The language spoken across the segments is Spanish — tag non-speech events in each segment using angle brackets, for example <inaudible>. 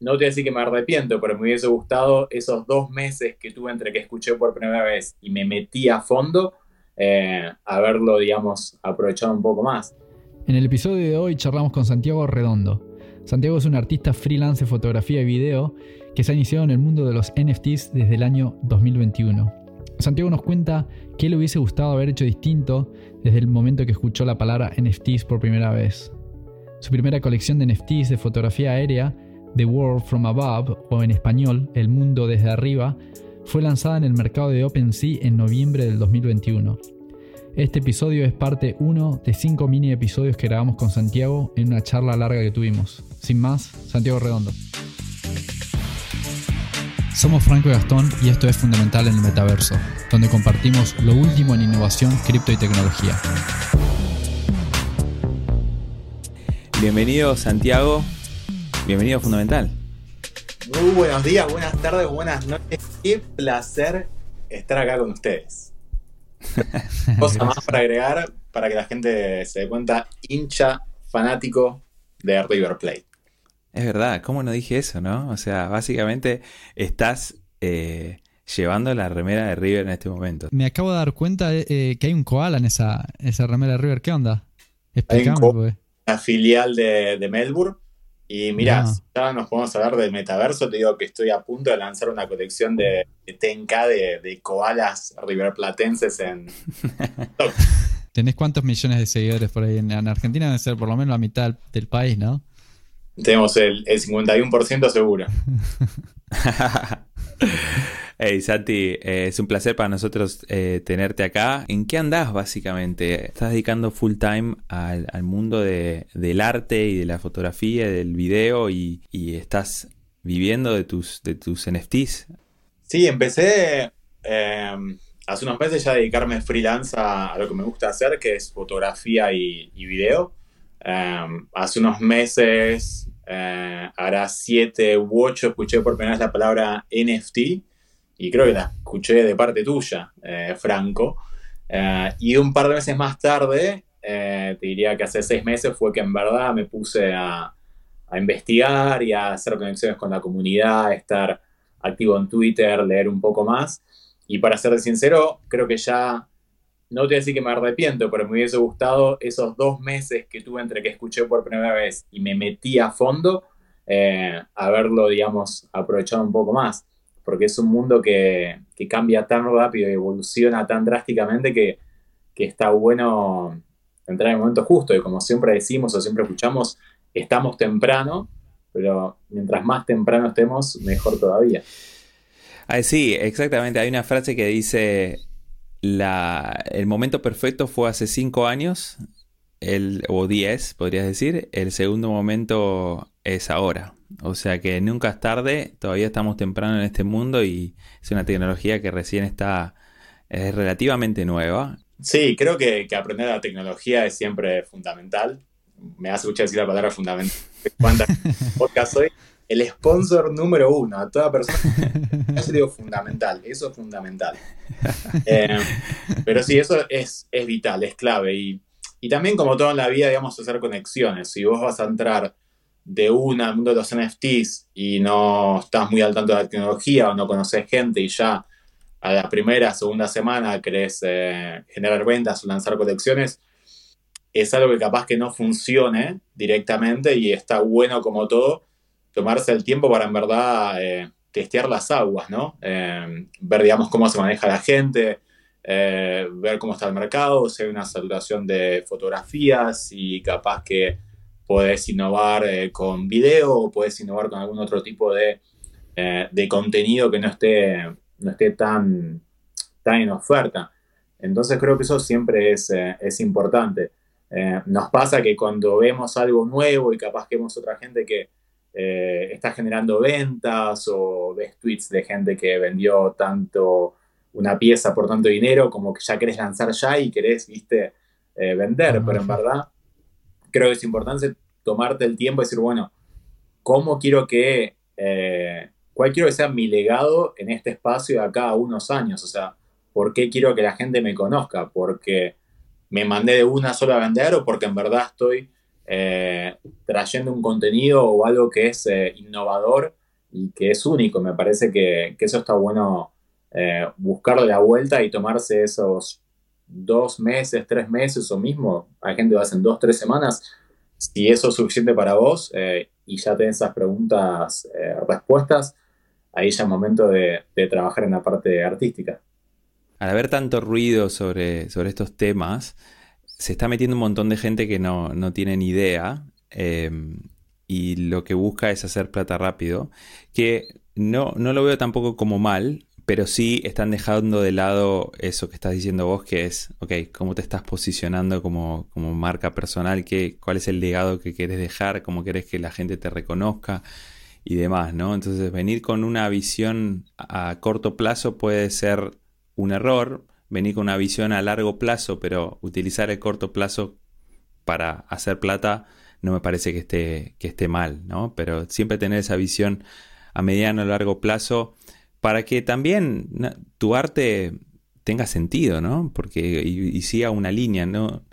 no te voy a decir que me arrepiento, pero me hubiese gustado esos dos meses que tuve entre que escuché por primera vez y me metí a fondo, eh, haberlo, digamos, aprovechado un poco más. En el episodio de hoy charlamos con Santiago Redondo. Santiago es un artista freelance de fotografía y video que se ha iniciado en el mundo de los NFTs desde el año 2021. Santiago nos cuenta qué le hubiese gustado haber hecho distinto desde el momento que escuchó la palabra NFTs por primera vez. Su primera colección de NFTs de fotografía aérea, The World From Above, o en español, El Mundo desde Arriba, fue lanzada en el mercado de OpenSea en noviembre del 2021. Este episodio es parte 1 de 5 mini episodios que grabamos con Santiago en una charla larga que tuvimos. Sin más, Santiago Redondo. Somos Franco y Gastón y esto es Fundamental en el Metaverso, donde compartimos lo último en innovación, cripto y tecnología. Bienvenido Santiago, bienvenido a Fundamental. Muy buenos días, buenas tardes, buenas noches. Qué placer estar acá con ustedes. <laughs> Cosa más para agregar, para que la gente se dé cuenta, hincha fanático de River Plate. Es verdad, ¿cómo no dije eso, no? O sea, básicamente estás eh, llevando la remera de River en este momento. Me acabo de dar cuenta eh, que hay un koala en esa, esa remera de River. ¿Qué onda? Explícame, Una filial de, de Melbourne y mira, ya nos podemos hablar del metaverso. Te digo que estoy a punto de lanzar una colección de, de TNK de, de koalas riverplatenses en. <laughs> ¿Tenés cuántos millones de seguidores por ahí? En, Argentina debe ser por lo menos la mitad del país, ¿no? Tenemos el, el 51% seguro. <laughs> Hey Santi, eh, es un placer para nosotros eh, tenerte acá. ¿En qué andás básicamente? ¿Estás dedicando full time al, mundo del arte y de la fotografía, del video y, estás viviendo de tus, NFTs? Sí, empecé em, hace unos meses ya a dedicarme freelance a, lo que me gusta hacer, que es fotografía y, video. Em, hace unos meses, eh, hará siete u ocho, escuché por primera vez la palabra NFT y creo que la escuché de parte tuya, eh, Franco. Eh, y un par de meses más tarde, eh, te diría que hace seis meses, fue que en verdad me puse a, investigar y a hacer conexiones con la comunidad, estar activo en Twitter, leer un poco más. Y para ser sincero, creo que ya, no te voy a decir que me arrepiento, pero me hubiese gustado esos dos meses que tuve entre que escuché por primera vez y me metí a fondo, haberlo, digamos, aprovechado un poco más porque es un mundo que, cambia tan rápido y evoluciona tan drásticamente que, está bueno entrar en el momento justo. Y como siempre decimos o siempre escuchamos, estamos temprano, pero mientras más temprano estemos, mejor todavía. sí, exactamente. Hay una frase que dice, la, el momento perfecto fue hace cinco años, el, o diez, podrías decir. El segundo momento es ahora. O sea que nunca es tarde, todavía estamos temprano en este mundo y es una tecnología que recién está es relativamente nueva. Sí, creo que, aprender la tecnología es siempre fundamental. Me hace mucho decir la palabra fundamental. ¿Cuántas <laughs> podcast soy? El sponsor número uno a toda persona. Yo digo fundamental, eso es fundamental. Eh, pero sí, eso es, es vital, es clave. Y, y también, como todo en la vida, digamos, hacer conexiones. Si vos vas a entrar de una al mundo de los NFTs y no estás muy al tanto de la tecnología o no conoces gente y ya a la primera, segunda semana querés eh, generar ventas o lanzar colecciones, es algo que capaz que no funcione directamente y está bueno como todo tomarse el tiempo para en verdad eh, testear las aguas, ¿no? Eh, ver, digamos, cómo se maneja la gente, ver cómo está el mercado, si hay una saturación de fotografías y capaz que puedes innovar eh, con video o puedes innovar con algún otro tipo de, eh, de contenido que no esté, no esté tan, tan en oferta. Entonces creo que eso siempre es, eh, es importante. nos pasa que cuando vemos algo nuevo y capaz que vemos otra gente que está generando ventas o ves tweets de gente que vendió tanto una pieza por tanto dinero como que ya querés lanzar ya y querés, viste, vender, pero en verdad creo que es importante tomarte el tiempo y decir, bueno, ¿cómo quiero que, eh, cuál quiero que sea mi legado en este espacio de acá a unos años? O sea, ¿por qué quiero que la gente me conozca? ¿Porque me mandé de una sola a vender o porque en verdad estoy eh, trayendo un contenido o algo que es eh, innovador y que es único. Me parece que, eso está bueno buscarle la vuelta y tomarse esos dos meses, tres meses o mismo, hay gente que lo hacen dos, tres semanas, si eso es suficiente para vos y ya tenés esas preguntas, respuestas, ahí ya es momento de, trabajar en la parte artística. Al haber tanto ruido sobre, sobre estos temas, se está metiendo un montón de gente que no, no tiene ni idea em, y lo que busca es hacer plata rápido, que no, no lo veo tampoco como mal, pero sí están dejando de lado eso que estás diciendo vos, que es, ok, cómo te estás posicionando como, como marca personal, ¿Qué, cuál es el legado que querés dejar, cómo querés que la gente te reconozca y demás, ¿no? Entonces venir con una visión a corto plazo puede ser un error, venir con una visión a largo plazo, pero utilizar el corto plazo para hacer plata no me parece que esté, que esté mal, ¿no? Pero siempre tener esa visión a mediano o largo plazo para que también tu arte tenga sentido, ¿no? Porque y, siga una línea, ¿no?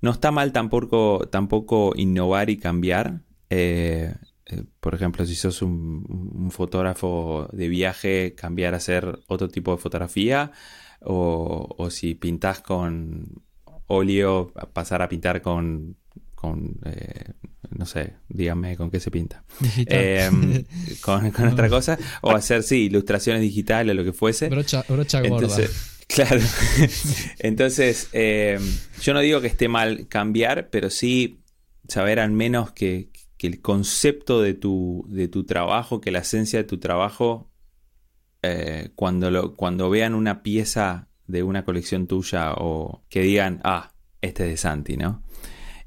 No está mal tampoco, tampoco innovar y cambiar. Eh, eh, por ejemplo, si sos un, fotógrafo de viaje, cambiar a hacer otro tipo de fotografía o, si pintas con óleo, pasar a pintar con, con eh, no sé, dígame con qué se pinta. <laughs> Em, <laughs> con, otra cosa. O hacer, sí, ilustraciones digitales o lo que fuese. Brocha, brocha gorda. <laughs> Claro. Entonces, em, yo no digo que esté mal cambiar, pero sí saber al menos que, que, el concepto de tu, de tu trabajo, que la esencia de tu trabajo eh, cuando, lo, cuando vean una pieza de una colección tuya o que digan, ah, este es de Santi, ¿no?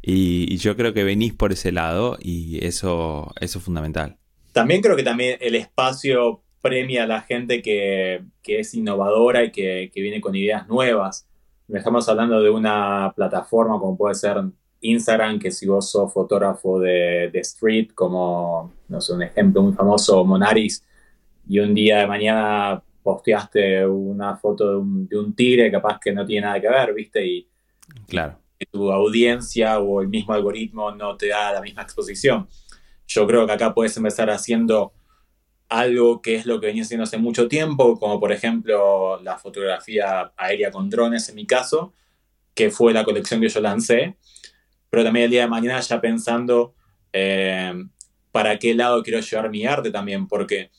Y, yo creo que venís por ese lado y eso, eso es fundamental. También creo que también el espacio premia a la gente que, es innovadora y que, viene con ideas nuevas. Estamos hablando de una plataforma como puede ser Instagram, que si vos sos fotógrafo de, de street, como, no sé, un ejemplo muy famoso, Monaris, y un día de mañana posteaste una foto de un, de un tigre capaz que no tiene nada que ver, ¿viste? Y claro. Tu audiencia o el mismo algoritmo no te da la misma exposición. Yo creo que acá puedes empezar haciendo algo que es lo que venía haciendo hace mucho tiempo, como por ejemplo la fotografía aérea con drones en mi caso, que fue la colección que yo lancé, pero también el día de mañana ya pensando eh, para qué lado quiero llevar mi arte también, porque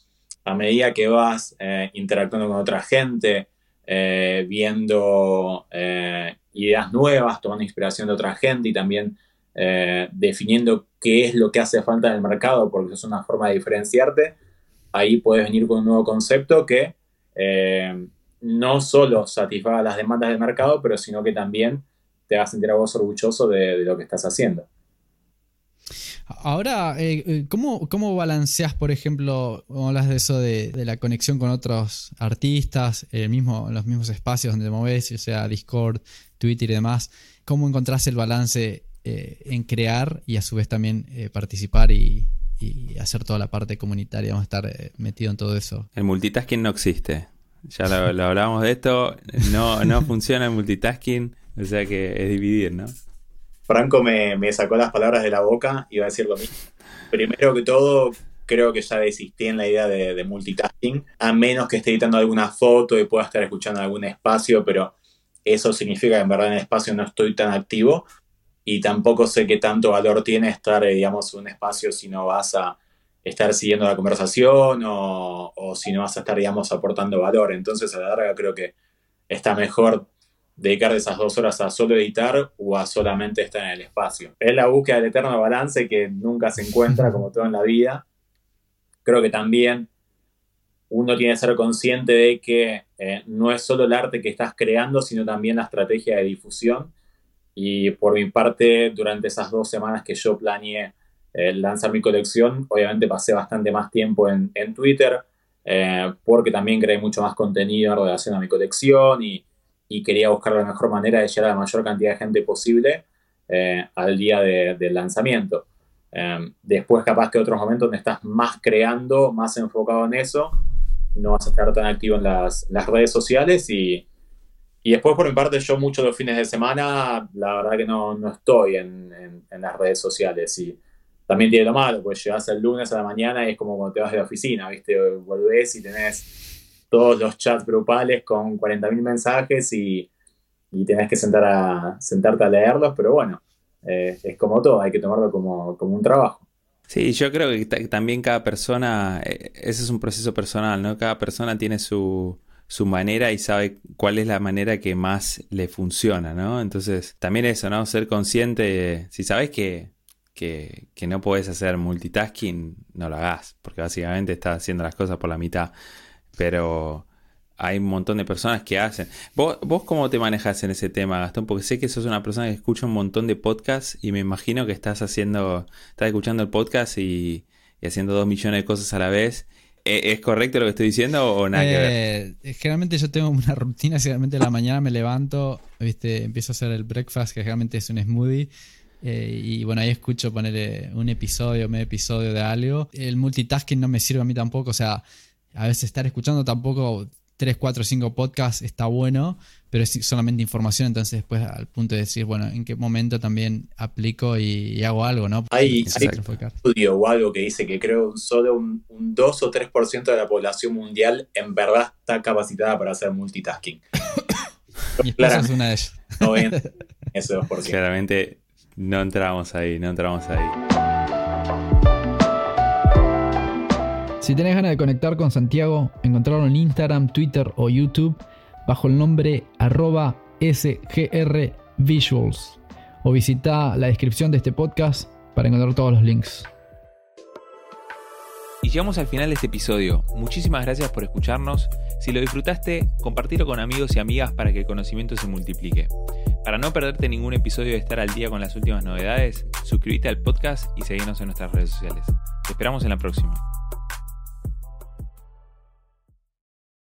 a medida que vas eh, interactuando con otra gente, eh, viendo ideas nuevas, tomando inspiración de otra gente y también definiendo qué es lo que hace falta en el mercado, porque es una forma de diferenciarte, ahí puedes venir con un nuevo concepto que no solo satisfaga las demandas del mercado, pero sino que también te haga sentir a vos orgulloso de lo que estás haciendo. Ahora, eh, eh, ¿cómo, ¿cómo, balanceas, por ejemplo, hablas de eso de, la conexión con otros artistas, el mismo, los mismos espacios donde te moves, o sea, Discord, Twitter y demás? ¿Cómo encontrás el balance eh, en crear y a su vez también participar y, hacer toda la parte comunitaria, vamos a estar metido en todo eso? El multitasking no existe. Ya lo, lo hablábamos de esto, no, no funciona el multitasking, o sea que es dividir, ¿no? Franco me, sacó las palabras de la boca, iba a decir lo mismo. Primero que todo, creo que ya desistí en la idea de, multitasking, a menos que esté editando alguna foto y pueda estar escuchando algún espacio, pero eso significa que en verdad en el espacio no estoy tan activo y tampoco sé qué tanto valor tiene estar, eh, digamos, en un espacio si no vas a estar siguiendo la conversación o, o si no vas a estar, digamos, aportando valor. Entonces, a la larga creo que está mejor dedicar esas dos horas a solo editar o a solamente estar en el espacio. Es la búsqueda del eterno balance que nunca se encuentra como todo en la vida. Creo que también uno tiene que ser consciente de que eh, no es solo el arte que estás creando, sino también la estrategia de difusión. Y por mi parte, durante esas dos semanas que yo planeé eh, lanzar mi colección, obviamente pasé bastante más tiempo en, en Twitter, eh, porque también creé mucho más contenido en relación a mi colección y, y quería buscar la mejor manera de llegar a la mayor cantidad de gente posible eh, al día del lanzamiento. Em, después, capaz que otros momentos donde estás más creando, más enfocado en eso, no vas a estar tan activo en las, redes sociales y, Y después, por mi parte, yo muchos de los fines de semana, la verdad que no, no estoy en, en, las redes sociales. Y también tiene lo malo, pues llegas el lunes a la mañana y es como cuando te vas de la oficina, ¿viste? Volvés y tenés todos los chats grupales con 40.000 mensajes y, y, tenés que sentar a, sentarte a leerlos, pero bueno, eh, es como todo, hay que tomarlo como, como un trabajo. Sí, yo creo que también cada persona, eh, ese es un proceso personal, ¿no? Cada persona tiene su, su manera y sabe cuál es la manera que más le funciona, ¿no? Entonces, también eso, ¿no? Ser consciente, si sabes que, que, que, no puedes hacer multitasking, no lo hagas, porque básicamente estás haciendo las cosas por la mitad. Pero hay un montón de personas que hacen. ¿Vos, ¿Vos cómo te manejas en ese tema, Gastón? Porque sé que sos una persona que escucha un montón de podcasts y me imagino que estás haciendo, estás escuchando el podcast y, y haciendo dos millones de cosas a la vez ¿E-, ¿Es correcto lo que estoy diciendo o nada que ver? Eh, generalmente yo tengo una <laughs> rutina, generalmente en la mañana me levanto, ¿viste? empiezo a hacer el breakfast, que generalmente es un smoothie. Eh, y bueno, ahí escucho poner un episodio, medio episodio de algo. El multitasking no me sirve a mí tampoco, o sea, a veces estar escuchando tampoco 3, 4, 5 podcasts está bueno, pero es solamente información, entonces después al punto de decir, bueno, en qué momento también aplico y, hago algo, ¿no? Hay, hay un estudio o algo que dice que creo solo un, 2 o 3% de la población mundial en verdad está capacitada para hacer multitasking. <coughs> Claro, es una de ellas. No ese 2%. Claramente no entramos ahí, no entramos ahí. Si tenés ganas de conectar con Santiago, encontrarlo en Instagram, Twitter o YouTube bajo el nombre arroba sgrvisuals o visita la descripción de este podcast para encontrar todos los links. Y llegamos al final de este episodio. Muchísimas gracias por escucharnos. Si lo disfrutaste, compartilo con amigos y amigas para que el conocimiento se multiplique. Para no perderte ningún episodio y estar al día con las últimas novedades, suscríbete al podcast y seguinos en nuestras redes sociales. Te esperamos en la próxima.